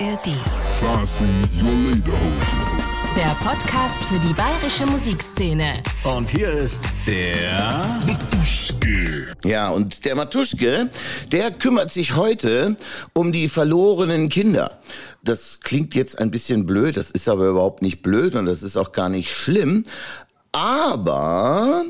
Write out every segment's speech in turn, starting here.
ARD. Der Podcast für die bayerische Musikszene. Und hier ist der Matuschke. Ja, und der Matuschke, der kümmert sich heute um die verlorenen Kinder. Das klingt jetzt ein bisschen blöd, das ist aber überhaupt nicht blöd und das ist auch gar nicht schlimm. Aber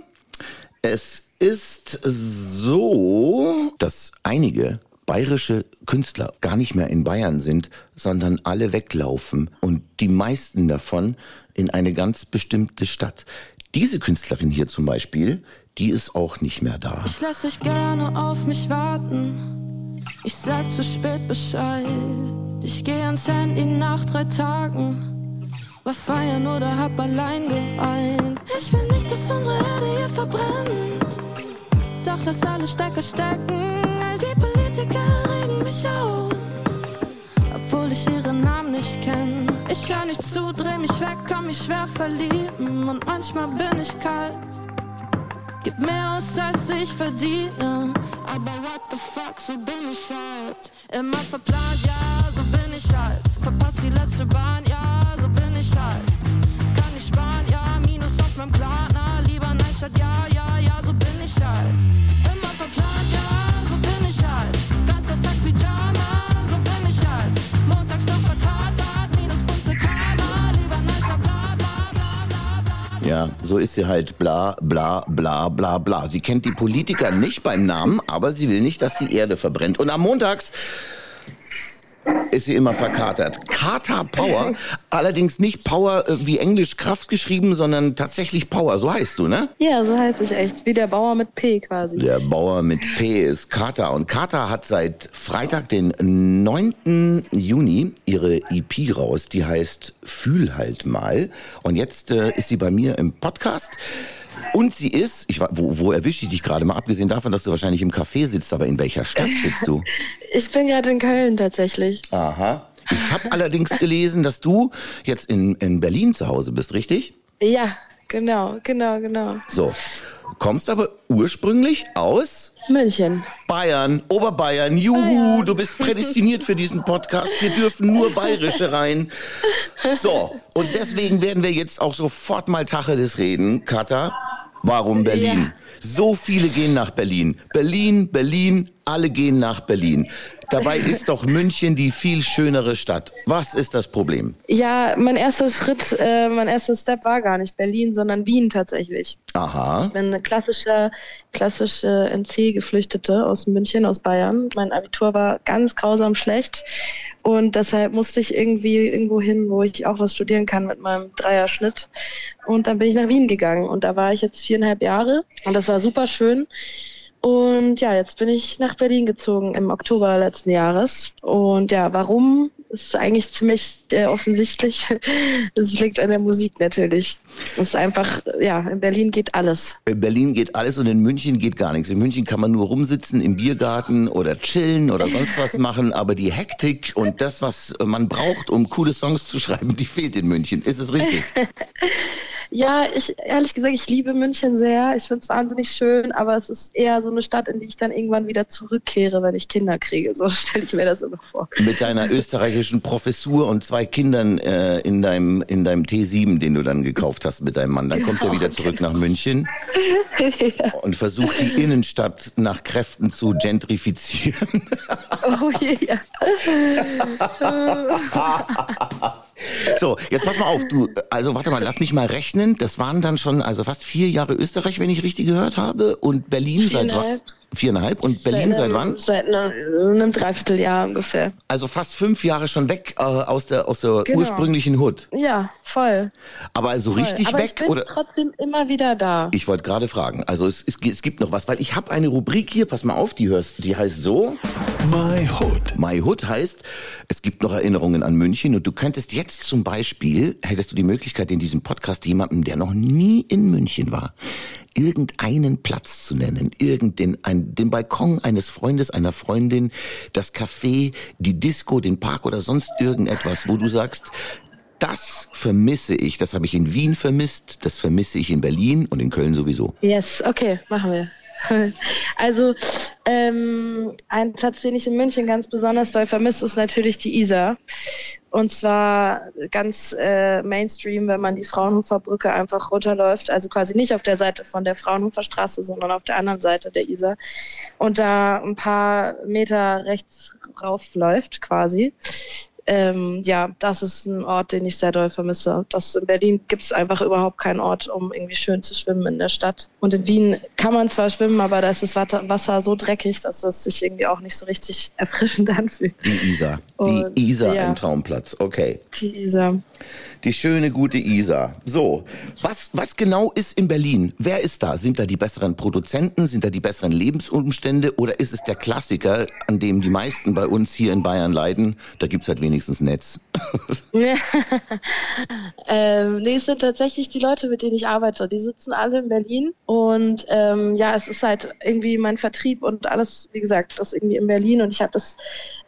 es ist so, dass einige bayerische Künstler gar nicht mehr in Bayern sind, sondern alle weglaufen und die meisten davon in eine ganz bestimmte Stadt. Diese Künstlerin hier zum Beispiel, die ist auch nicht mehr da. Ich lass euch gerne auf mich warten. Ich sag zu spät Bescheid. Ich geh ans Handy nach drei Tagen. War feiern oder hab allein geweint. Ich will nicht, dass unsere Erde hier verbrennt. Doch lass alle Stecker stecken. Obwohl ich ihre Namen nicht kenne. Ich hör nicht zu, dreh mich weg, kann mich schwer verlieben. Und manchmal bin ich kalt. Gib mehr aus, als ich verdiene. Aber what the fuck, so bin ich halt. Immer verplant, ja, so bin ich halt. Verpasst die letzte Bahn, ja, so bin ich halt. Kann nicht sparen, ja, Minus auf meinem Plan, na, lieber nein, statt ja, ja, ja, so bin ich halt. Immer verplant, ja, Ja, so ist sie halt bla bla bla bla bla. Sie kennt die Politiker nicht beim Namen, aber sie will nicht, dass die Erde verbrennt. Und am Montags ist sie immer verkatert. Kater Power, allerdings nicht Power äh, wie Englisch Kraft geschrieben, sondern tatsächlich Power, so heißt du, ne? Ja, so heißt ich echt. Wie der Bauer mit P quasi. Der Bauer mit P ist Kater. Und Kater hat seit Freitag, den 9. Juni, ihre EP raus. Die heißt Fühl halt mal. Und jetzt äh, ist sie bei mir im Podcast. Und sie ist, ich, wo, wo erwische ich dich gerade mal, abgesehen davon, dass du wahrscheinlich im Café sitzt, aber in welcher Stadt sitzt du? Ich bin gerade in Köln tatsächlich. Aha. Ich habe allerdings gelesen, dass du jetzt in, in Berlin zu Hause bist, richtig? Ja, genau, genau, genau. So. Kommst aber ursprünglich aus München. Bayern, Oberbayern, juhu, du bist prädestiniert für diesen Podcast. Hier dürfen nur Bayerische rein. So, und deswegen werden wir jetzt auch sofort mal Tacheles reden. Katha, warum Berlin? So viele gehen nach Berlin. Berlin, Berlin, alle gehen nach Berlin. Dabei ist doch München die viel schönere Stadt. Was ist das Problem? Ja, mein erster Schritt, äh, mein erster Step war gar nicht Berlin, sondern Wien tatsächlich. Aha. Ich bin eine klassische, klassische NC-Geflüchtete aus München, aus Bayern. Mein Abitur war ganz grausam schlecht und deshalb musste ich irgendwie irgendwo hin, wo ich auch was studieren kann mit meinem Dreierschnitt. Und dann bin ich nach Wien gegangen und da war ich jetzt viereinhalb Jahre und das war super schön. Und ja, jetzt bin ich nach Berlin gezogen im Oktober letzten Jahres. Und ja, warum? Ist eigentlich ziemlich äh, offensichtlich. Es liegt an der Musik natürlich. Es ist einfach, ja, in Berlin geht alles. In Berlin geht alles und in München geht gar nichts. In München kann man nur rumsitzen im Biergarten oder chillen oder sonst was machen, aber die Hektik und das, was man braucht, um coole Songs zu schreiben, die fehlt in München. Ist es richtig? Ja, ich ehrlich gesagt, ich liebe München sehr. Ich finde es wahnsinnig schön, aber es ist eher so eine Stadt, in die ich dann irgendwann wieder zurückkehre, wenn ich Kinder kriege. So stelle ich mir das immer vor. Mit deiner österreichischen Professur und zwei Kindern äh, in deinem in deinem T7, den du dann gekauft hast mit deinem Mann. Dann kommt er wieder zurück nach München und versucht die Innenstadt nach Kräften zu gentrifizieren. Oh je, ja. So, jetzt pass mal auf, du, also warte mal, lass mich mal rechnen. Das waren dann schon also fast vier Jahre Österreich, wenn ich richtig gehört habe, und Berlin seit? Viereinhalb. Und Berlin seit, einem- wann? Seit einem, einem Dreivierteljahr ungefähr. Also fast fünf Jahre schon weg äh, aus der aus der Genau. ursprünglichen Hood. Ja, voll. Aber so voll. richtig aber weg ich bin oder? trotzdem immer wieder da. Ich wollte gerade fragen. Also es, es, es gibt noch was, weil ich habe eine Rubrik hier. Pass mal auf, die hörst, die heißt so. My Hood. My Hood heißt, es gibt noch Erinnerungen an München und du könntest jetzt zum Beispiel, hättest du die Möglichkeit in diesem Podcast jemandem, der noch nie in München war, irgendeinen Platz zu nennen, irgendein, ein, den Balkon eines Freundes, einer Freundin, das Café, die Disco, den Park oder sonst irgendetwas, wo du sagst, das vermisse ich, das habe ich in Wien vermisst, das vermisse ich in Berlin und in Köln sowieso. Yes, okay, machen wir. Also ähm, ein Platz, den ich in München ganz besonders doll vermisse, ist natürlich die Isar. Und zwar ganz äh, Mainstream, wenn man die Fraunhofer Brücke einfach runterläuft, also quasi nicht auf der Seite von der Fraunhofer Straße, sondern auf der anderen Seite der Isar. Und da ein paar Meter rechts raufläuft quasi ähm, ja, das ist ein Ort, den ich sehr doll vermisse. Das in Berlin gibt es einfach überhaupt keinen Ort, um irgendwie schön zu schwimmen in der Stadt. Und in Wien kann man zwar schwimmen, aber da ist das Wasser so dreckig, dass es sich irgendwie auch nicht so richtig erfrischend anfühlt. Die Isar. Die Und, Isar ja. ein Traumplatz. Okay. Die Isar. Die schöne, gute Isar. So, was, was genau ist in Berlin? Wer ist da? Sind da die besseren Produzenten? Sind da die besseren Lebensumstände? Oder ist es der Klassiker, an dem die meisten bei uns hier in Bayern leiden? Da gibt's halt wenigstens Netz. ähm, nee, es sind tatsächlich die Leute, mit denen ich arbeite. Die sitzen alle in Berlin. Und ähm, ja, es ist halt irgendwie mein Vertrieb und alles, wie gesagt, das irgendwie in Berlin. Und ich habe das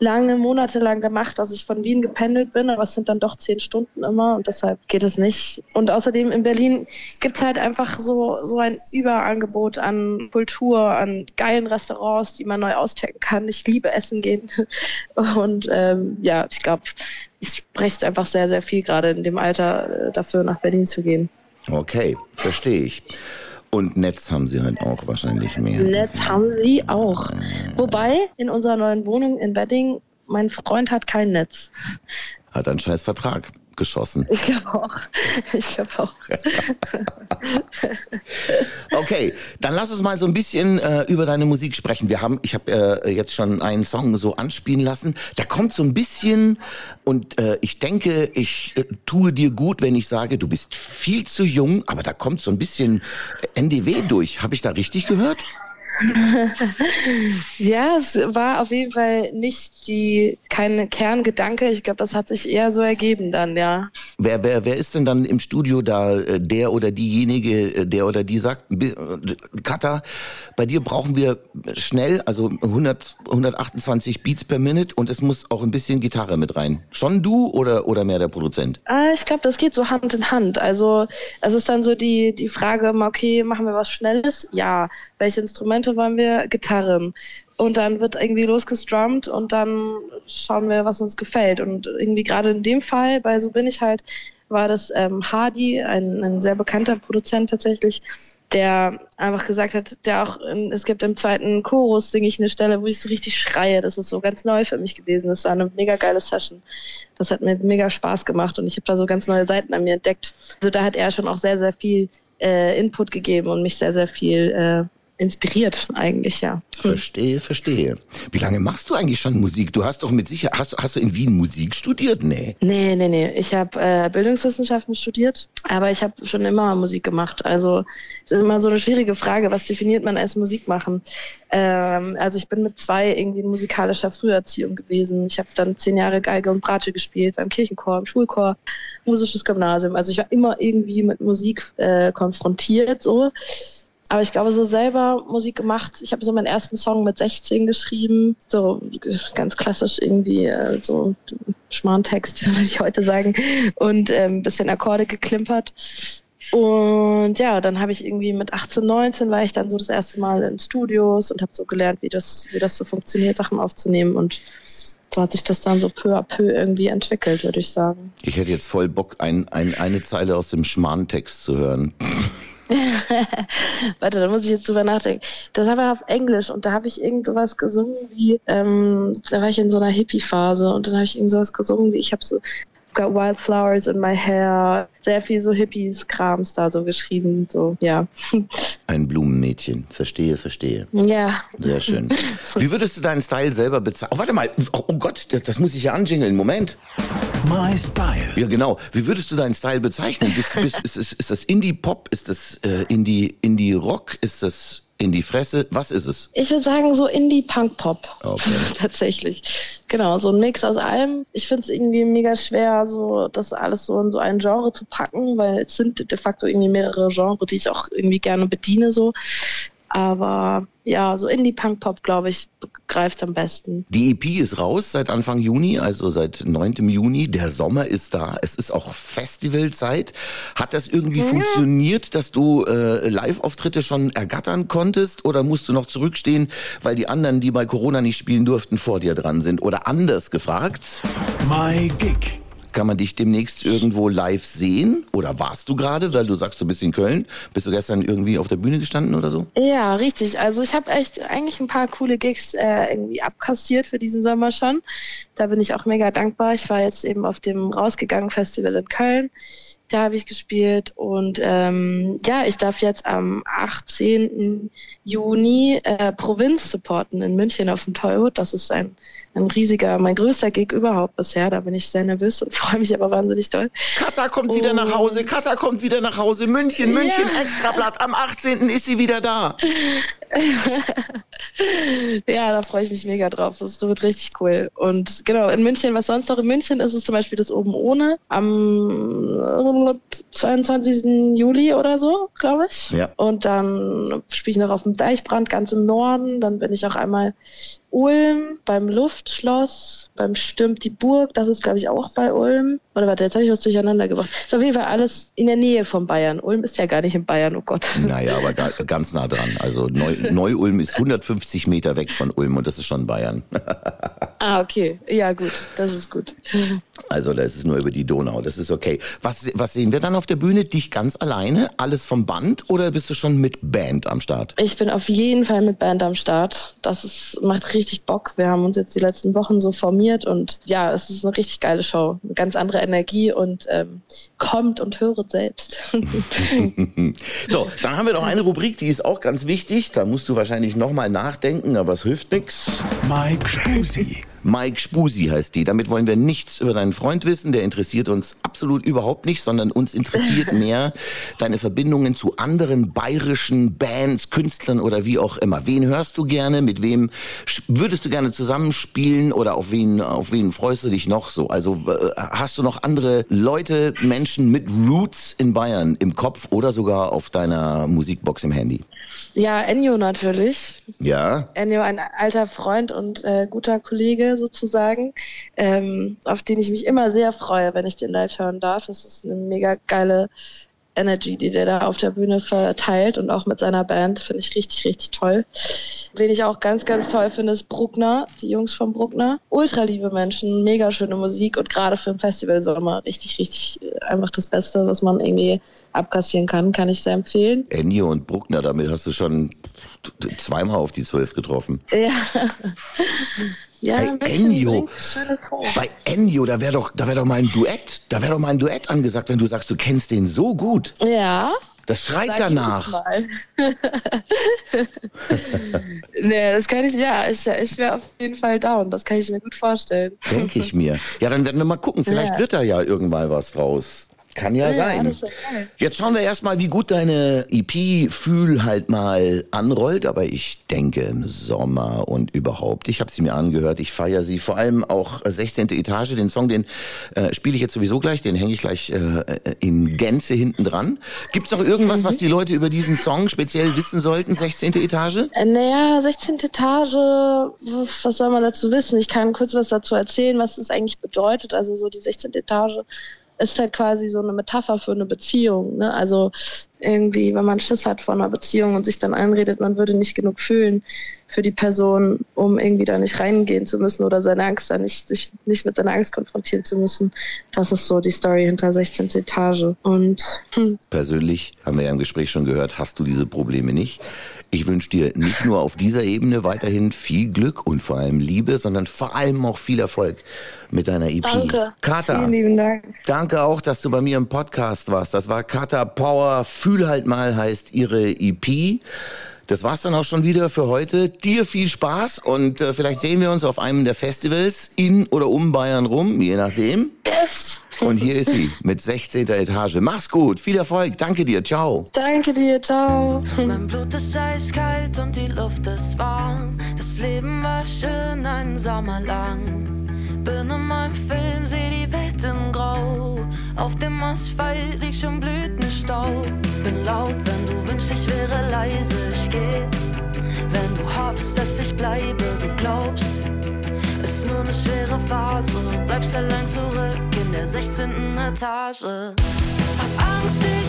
lange, monatelang gemacht, dass ich von Wien gependelt bin. Aber es sind dann doch zehn Stunden immer und deshalb geht es nicht. Und außerdem in Berlin gibt es halt einfach so, so ein Überangebot an Kultur, an geilen Restaurants, die man neu auschecken kann. Ich liebe Essen gehen. Und ähm, ja, ich glaube, es spricht einfach sehr, sehr viel gerade in dem Alter äh, dafür, nach Berlin zu gehen. Okay, verstehe ich. Und Netz haben sie halt auch wahrscheinlich mehr. Netz haben sie auch. Wobei in unserer neuen Wohnung in Wedding, mein Freund hat kein Netz. Hat einen scheiß Vertrag geschossen. Ich glaube auch. Ich glaube auch. okay, dann lass uns mal so ein bisschen äh, über deine Musik sprechen. Wir haben, ich habe äh, jetzt schon einen Song so anspielen lassen. Da kommt so ein bisschen und äh, ich denke, ich äh, tue dir gut, wenn ich sage, du bist viel zu jung, aber da kommt so ein bisschen NDW durch. Habe ich da richtig gehört? ja, es war auf jeden Fall nicht die, kein Kerngedanke. Ich glaube, das hat sich eher so ergeben dann, ja. Wer, wer, wer ist denn dann im Studio da äh, der oder diejenige, äh, der oder die sagt, Kata, bei dir brauchen wir schnell, also 100, 128 Beats per Minute und es muss auch ein bisschen Gitarre mit rein. Schon du oder, oder mehr der Produzent? Ah, ich glaube, das geht so Hand in Hand. Also es ist dann so die, die Frage, okay, machen wir was Schnelles? Ja. Welche Instrumente wollen wir? Gitarren. Und dann wird irgendwie losgestrummt und dann schauen wir, was uns gefällt. Und irgendwie gerade in dem Fall, bei So bin ich halt, war das ähm, Hardy, ein, ein sehr bekannter Produzent tatsächlich, der einfach gesagt hat, der auch, es gibt im zweiten Chorus, singe ich eine Stelle, wo ich so richtig schreie. Das ist so ganz neu für mich gewesen. Das war eine mega geile Session. Das hat mir mega Spaß gemacht und ich habe da so ganz neue Seiten an mir entdeckt. Also da hat er schon auch sehr, sehr viel äh, Input gegeben und mich sehr, sehr viel äh, inspiriert eigentlich, ja. Hm. Verstehe, verstehe. Wie lange machst du eigentlich schon Musik? Du hast doch mit Sicherheit, hast, hast du in Wien Musik studiert? Nee. Nee, nee, nee. Ich habe äh, Bildungswissenschaften studiert, aber ich habe schon immer Musik gemacht. Also es ist immer so eine schwierige Frage, was definiert man als Musik machen? Ähm, also ich bin mit zwei irgendwie in musikalischer Früherziehung gewesen. Ich habe dann zehn Jahre Geige und Bratsche gespielt beim Kirchenchor, im Schulchor, musisches Gymnasium. Also ich war immer irgendwie mit Musik äh, konfrontiert, so. Aber ich glaube, so selber Musik gemacht. Ich habe so meinen ersten Song mit 16 geschrieben. So ganz klassisch irgendwie äh, so Schmarrntext, würde ich heute sagen. Und ein ähm, bisschen Akkorde geklimpert. Und ja, dann habe ich irgendwie mit 18, 19 war ich dann so das erste Mal in Studios und habe so gelernt, wie das, wie das so funktioniert, Sachen aufzunehmen. Und so hat sich das dann so peu à peu irgendwie entwickelt, würde ich sagen. Ich hätte jetzt voll Bock, ein, ein, eine Zeile aus dem Schmarrntext zu hören. Warte, da muss ich jetzt drüber nachdenken. Das war auf Englisch und da habe ich irgend sowas gesungen wie, ähm, da war ich in so einer Hippie-Phase und dann habe ich irgend sowas gesungen wie, ich habe so got wildflowers in my hair. Sehr viel so Hippies-Krams da so geschrieben, so, ja. Ein Blumenmädchen. Verstehe, verstehe. Ja. Sehr schön. Wie würdest du deinen Style selber bezeichnen? Oh, warte mal. Oh Gott, das, das muss ich ja anjingeln. Moment. My Style. Ja, genau. Wie würdest du deinen Style bezeichnen? Bist, bist, ist, ist, ist das Indie-Pop? Ist das äh, Indie-Rock? Indie ist das in die Fresse? Was ist es? Ich würde sagen so Indie-Punk-Pop. Okay. Tatsächlich. Genau, so ein Mix aus allem. Ich finde es irgendwie mega schwer, so das alles so in so ein Genre zu packen, weil es sind de facto irgendwie mehrere Genres, die ich auch irgendwie gerne bediene so. Aber ja, so Indie-Punk-Pop, glaube ich, greift am besten. Die EP ist raus seit Anfang Juni, also seit 9. Juni. Der Sommer ist da. Es ist auch Festivalzeit. Hat das irgendwie ja. funktioniert, dass du äh, Live-Auftritte schon ergattern konntest oder musst du noch zurückstehen, weil die anderen, die bei Corona nicht spielen durften, vor dir dran sind? Oder anders gefragt? My Gig. Kann man dich demnächst irgendwo live sehen? Oder warst du gerade, weil du sagst, du bist in Köln? Bist du gestern irgendwie auf der Bühne gestanden oder so? Ja, richtig. Also ich habe echt eigentlich ein paar coole Gigs äh, irgendwie abkassiert für diesen Sommer schon. Da bin ich auch mega dankbar. Ich war jetzt eben auf dem Rausgegangen Festival in Köln. Da habe ich gespielt und ähm, ja, ich darf jetzt am 18. Juni äh, Provinz supporten in München auf dem Tollwood. Das ist ein, ein riesiger, mein größter Gig überhaupt bisher. Da bin ich sehr nervös und freue mich aber wahnsinnig doll. Kata kommt und, wieder nach Hause, Kata kommt wieder nach Hause. München, München, ja. Extrablatt. Am 18. ist sie wieder da. ja, da freue ich mich mega drauf. Das wird richtig cool. Und genau, in München, was sonst noch in München ist, ist zum Beispiel das Oben ohne am 22. Juli oder so, glaube ich. Ja. Und dann spiele ich noch auf dem Deichbrand ganz im Norden. Dann bin ich auch einmal Ulm, beim Luftschloss, beim Stürmt die Burg, das ist glaube ich auch bei Ulm. Oder warte, jetzt habe ich was durcheinander gebracht. Ist auf jeden Fall alles in der Nähe von Bayern. Ulm ist ja gar nicht in Bayern, oh Gott. Naja, aber ganz nah dran. Also Neu-Ulm ist 150 Meter weg von Ulm und das ist schon Bayern. ah, okay. Ja, gut. Das ist gut. Also das ist nur über die Donau, das ist okay. Was, was sehen wir dann auf der Bühne? Dich ganz alleine? Alles vom Band oder bist du schon mit Band am Start? Ich bin auf jeden Fall mit Band am Start. Das ist, macht richtig Bock. Wir haben uns jetzt die letzten Wochen so formiert und ja, es ist eine richtig geile Show. Eine ganz andere Energie und ähm, kommt und höret selbst. so, dann haben wir noch eine Rubrik, die ist auch ganz wichtig. Da musst du wahrscheinlich nochmal nachdenken, aber es hilft nichts. Mike Spusi. Mike Spusi heißt die. Damit wollen wir nichts über deinen Freund wissen. Der interessiert uns absolut überhaupt nicht, sondern uns interessiert mehr deine Verbindungen zu anderen bayerischen Bands, Künstlern oder wie auch immer. Wen hörst du gerne? Mit wem würdest du gerne zusammenspielen? Oder auf wen, auf wen freust du dich noch so? Also äh, hast du noch andere Leute, Menschen mit Roots in Bayern im Kopf oder sogar auf deiner Musikbox im Handy? Ja, Ennio natürlich. Ja. Ennio, ein alter Freund und äh, guter Kollege sozusagen, ähm, auf den ich mich immer sehr freue, wenn ich den live hören darf. Es ist eine mega geile Energy, die der da auf der Bühne verteilt und auch mit seiner Band, finde ich richtig, richtig toll. Wen ich auch ganz, ganz toll finde, ist Bruckner, die Jungs von Bruckner. Ultra liebe Menschen, mega schöne Musik und gerade für ein Festival Sommer richtig, richtig äh, einfach das Beste, was man irgendwie abkassieren kann, kann ich sehr empfehlen. Ennio und Bruckner, damit hast du schon zweimal auf die Zwölf getroffen. Ja. Ja, bei Ennio, bei Ennio, da wäre doch, da wäre doch mal ein Duett, da wäre doch mal ein Duett angesagt, wenn du sagst, du kennst den so gut. Ja. Das schreit Sag danach. nee, das kann ich, ja, ich, ich wäre auf jeden Fall down. Das kann ich mir gut vorstellen. Denke ich mir. Ja, dann werden wir mal gucken. Vielleicht ja. wird da ja irgendwann was draus. Kann ja, ja sein. Jetzt schauen wir erstmal, wie gut deine EP Fühl halt mal anrollt. Aber ich denke im Sommer und überhaupt. Ich habe sie mir angehört. Ich feiere sie. Vor allem auch 16. Etage. Den Song, den äh, spiele ich jetzt sowieso gleich. Den hänge ich gleich äh, in Gänze hinten dran. Gibt es noch irgendwas, mhm. was die Leute über diesen Song speziell wissen sollten? 16. Etage? Äh, naja, 16. Etage, was soll man dazu wissen? Ich kann kurz was dazu erzählen, was es eigentlich bedeutet. Also so die 16. Etage ist halt quasi so eine Metapher für eine Beziehung. Ne? Also irgendwie, wenn man Schiss hat vor einer Beziehung und sich dann einredet, man würde nicht genug fühlen für die Person, um irgendwie da nicht reingehen zu müssen oder seine Angst da nicht, sich nicht mit seiner Angst konfrontieren zu müssen. Das ist so die Story hinter 16. Etage. Und hm. persönlich haben wir ja im Gespräch schon gehört, hast du diese Probleme nicht. Ich wünsche dir nicht nur auf dieser Ebene weiterhin viel Glück und vor allem Liebe, sondern vor allem auch viel Erfolg mit deiner EP. Danke. Kata, Vielen lieben Dank. Danke auch, dass du bei mir im Podcast warst. Das war Kata Power. Fühl halt mal heißt ihre EP. Das war's dann auch schon wieder für heute. Dir viel Spaß und äh, vielleicht sehen wir uns auf einem der Festivals in oder um Bayern rum, je nachdem. Yes. Und hier ist sie mit 16. Etage. Mach's gut, viel Erfolg. Danke dir, ciao. Danke dir, ciao. Mein Blut ist eiskalt und die Luft ist warm. Das Leben war schön einen Sommer lang. Bin in meinem Film, seh die Welt in Grau. Auf dem Asphalt liegt schon Blütenstaub laut, wenn du wünschst, ich wäre leise, ich geh. Wenn du hoffst, dass ich bleibe, du glaubst, ist nur eine schwere Phase. Du Bleibst allein zurück in der 16. Etage. Hab Angst,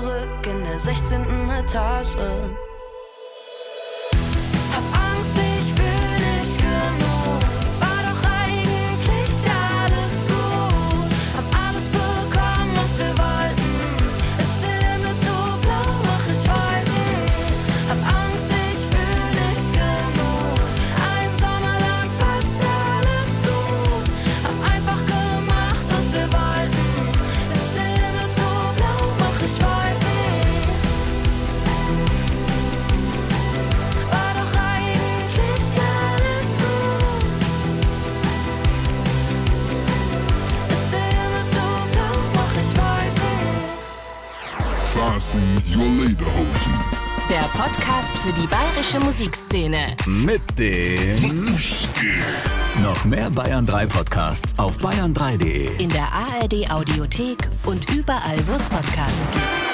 zurück in der 16. Etage. Lederhosen, your Lederhosen. Der Podcast für die bayerische Musikszene. Mit dem. Buschke. Noch mehr Bayern 3 Podcasts auf bayern3.de. In der ARD Audiothek und überall, wo es Podcasts gibt.